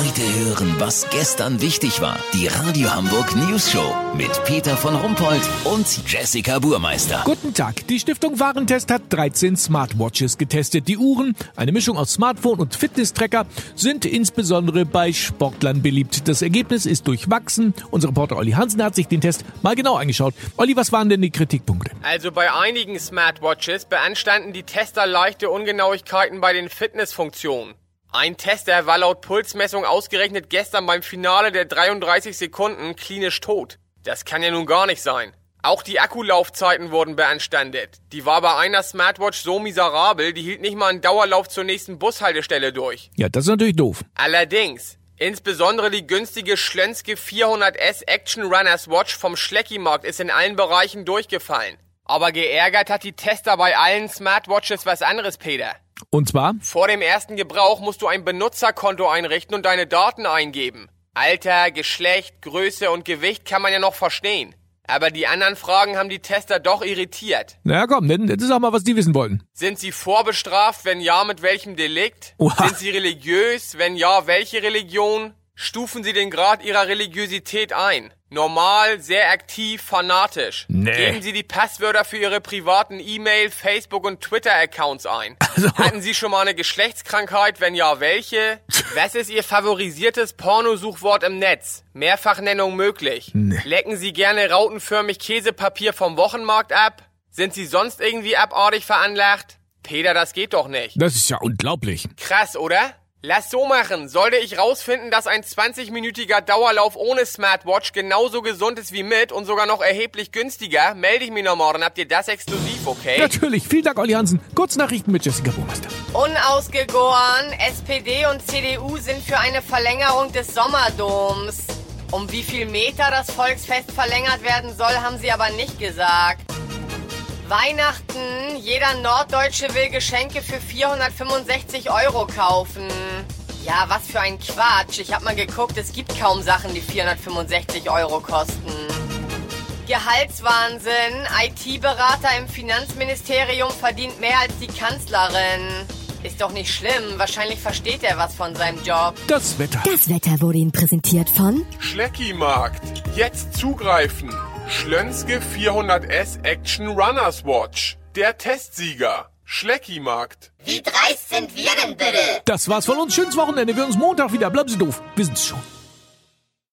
Heute hören, was gestern wichtig war. Die Radio Hamburg News Show mit Peter von Rumpold und Jessica Burmeister. Guten Tag. Die Stiftung Warentest hat 13 Smartwatches getestet. Die Uhren, eine Mischung aus Smartphone und Fitness-Tracker, sind insbesondere bei Sportlern beliebt. Das Ergebnis ist durchwachsen. Unser Reporter Olli Hansen hat sich den Test mal genau angeschaut. Olli, was waren denn die Kritikpunkte? Also bei einigen Smartwatches beanstanden die Tester leichte Ungenauigkeiten bei den Fitnessfunktionen. Ein Tester war laut Pulsmessung ausgerechnet gestern beim Finale der 33 Sekunden klinisch tot. Das kann ja nun gar nicht sein. Auch die Akkulaufzeiten wurden beanstandet. Die war bei einer Smartwatch so miserabel, die hielt nicht mal einen Dauerlauf zur nächsten Bushaltestelle durch. Ja, das ist natürlich doof. Allerdings, insbesondere die günstige Schlönske 400S Action Runners Watch vom Schlecki-Markt ist in allen Bereichen durchgefallen. Aber geärgert hat die Tester bei allen Smartwatches was anderes, Peter. Und zwar? Vor dem ersten Gebrauch musst du ein Benutzerkonto einrichten und deine Daten eingeben. Alter, Geschlecht, Größe und Gewicht kann man ja noch verstehen. Aber die anderen Fragen haben die Tester doch irritiert. Na ja, komm, dann das ist auch mal, was die wissen wollten. Sind sie vorbestraft? Wenn ja, mit welchem Delikt? Oha. Sind sie religiös? Wenn ja, welche Religion? Stufen sie den Grad ihrer Religiosität ein? Normal, sehr aktiv, fanatisch. Nee. Geben Sie die Passwörter für Ihre privaten E-Mail, Facebook und Twitter-Accounts ein. Also- Hatten Sie schon mal eine Geschlechtskrankheit? Wenn ja, welche? Was ist Ihr favorisiertes Pornosuchwort im Netz? Mehrfachnennung möglich. Nee. Lecken Sie gerne rautenförmig Käsepapier vom Wochenmarkt ab? Sind Sie sonst irgendwie abartig veranlagt? Peter, das geht doch nicht. Das ist ja unglaublich. Krass, oder? Lass so machen. Sollte ich rausfinden, dass ein 20-minütiger Dauerlauf ohne Smartwatch genauso gesund ist wie mit und sogar noch erheblich günstiger, melde ich mich noch morgen. Habt ihr das exklusiv, okay? Natürlich. Vielen Dank, Olli Hansen. Kurznachrichten mit Jessica Burmeister. Unausgegoren, SPD und CDU sind für eine Verlängerung des Sommerdoms. Um wie viel Meter das Volksfest verlängert werden soll, haben sie aber nicht gesagt. Weihnachten, jeder Norddeutsche will Geschenke für 465 Euro kaufen. Ja, was für ein Quatsch. Ich hab mal geguckt, es gibt kaum Sachen, die 465 Euro kosten. Gehaltswahnsinn. IT-Berater im Finanzministerium verdient mehr als die Kanzlerin. Ist doch nicht schlimm. Wahrscheinlich versteht er was von seinem Job. Das Wetter. Das Wetter wurde Ihnen präsentiert von Schlecki-Markt. Jetzt zugreifen. Schlönske 400S Action Runners Watch. Der Testsieger. Schlecki-Markt. Wie dreist sind wir denn bitte? Das war's von uns. Schönes Wochenende. Wir hören uns Montag wieder. Bleiben Sie doof. Wir sind's schon.